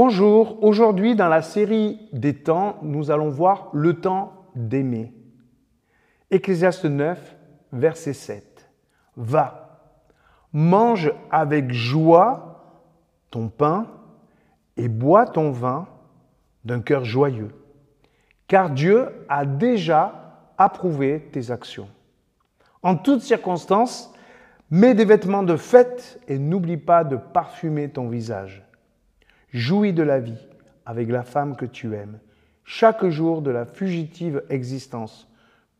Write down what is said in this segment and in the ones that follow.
Bonjour, aujourd'hui dans la série des temps, nous allons voir le temps d'aimer. Ecclésiaste 9, verset 7. Va, mange avec joie ton pain et bois ton vin d'un cœur joyeux, car Dieu a déjà approuvé tes actions. En toutes circonstances, mets des vêtements de fête et n'oublie pas de parfumer ton visage. Jouis de la vie avec la femme que tu aimes, chaque jour de la fugitive existence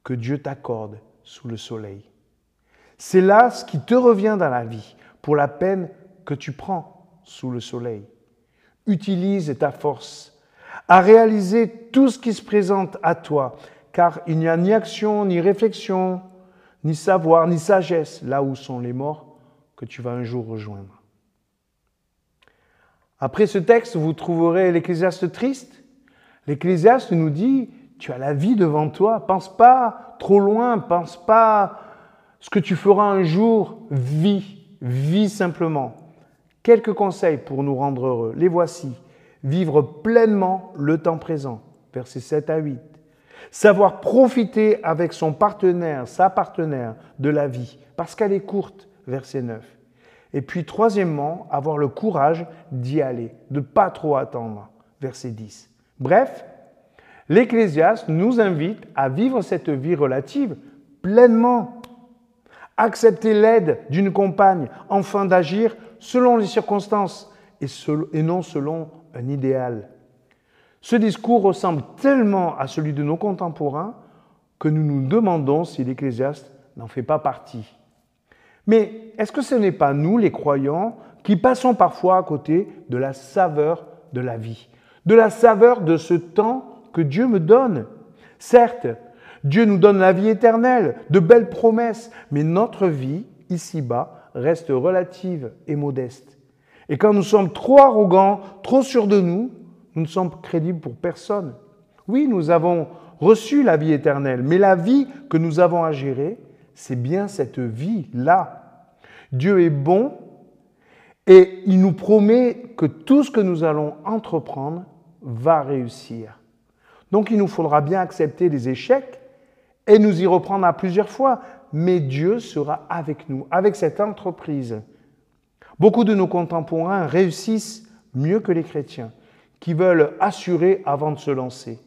que Dieu t'accorde sous le soleil. C'est là ce qui te revient dans la vie pour la peine que tu prends sous le soleil. Utilise ta force à réaliser tout ce qui se présente à toi, car il n'y a ni action, ni réflexion, ni savoir, ni sagesse là où sont les morts que tu vas un jour rejoindre. Après ce texte, vous trouverez l'Ecclésiaste triste. L'Ecclésiaste nous dit, tu as la vie devant toi, pense pas trop loin, pense pas ce que tu feras un jour, vis, vis simplement. Quelques conseils pour nous rendre heureux, les voici. Vivre pleinement le temps présent, versets 7 à 8. Savoir profiter avec son partenaire, sa partenaire de la vie, parce qu'elle est courte, verset 9. Et puis troisièmement, avoir le courage d'y aller, de pas trop attendre. Verset 10. Bref, l'Ecclésiaste nous invite à vivre cette vie relative pleinement. Accepter l'aide d'une compagne, enfin d'agir selon les circonstances et, non selon un idéal. Ce discours ressemble tellement à celui de nos contemporains que nous nous demandons si l'Ecclésiaste n'en fait pas partie. Mais est-ce que ce n'est pas nous, les croyants, qui passons parfois à côté de la saveur de la vie, de la saveur de ce temps que Dieu me donne? Certes, Dieu nous donne la vie éternelle, de belles promesses, mais notre vie, ici-bas, reste relative et modeste. Et quand nous sommes trop arrogants, trop sûrs de nous, nous ne sommes crédibles pour personne. Oui, nous avons reçu la vie éternelle, mais la vie que nous avons à gérer, c'est bien cette vie-là. Dieu est bon et il nous promet que tout ce que nous allons entreprendre va réussir. Donc il nous faudra bien accepter les échecs et nous y reprendre à plusieurs fois, mais Dieu sera avec nous, avec cette entreprise. Beaucoup de nos contemporains réussissent mieux que les chrétiens, qui veulent assurer avant de se lancer.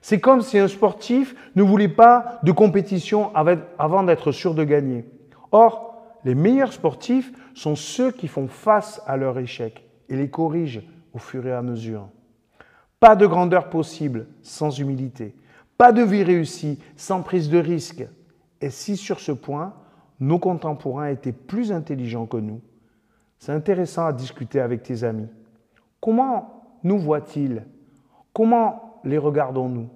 C'est comme si un sportif ne voulait pas de compétition avant d'être sûr de gagner. Or, les meilleurs sportifs sont ceux qui font face à leur échec et les corrigent au fur et à mesure. Pas de grandeur possible sans humilité. Pas de vie réussie sans prise de risque. Et si sur ce point, nos contemporains étaient plus intelligents que nous, c'est intéressant à discuter avec tes amis. Comment nous voient-ils? Comment les regardons-nous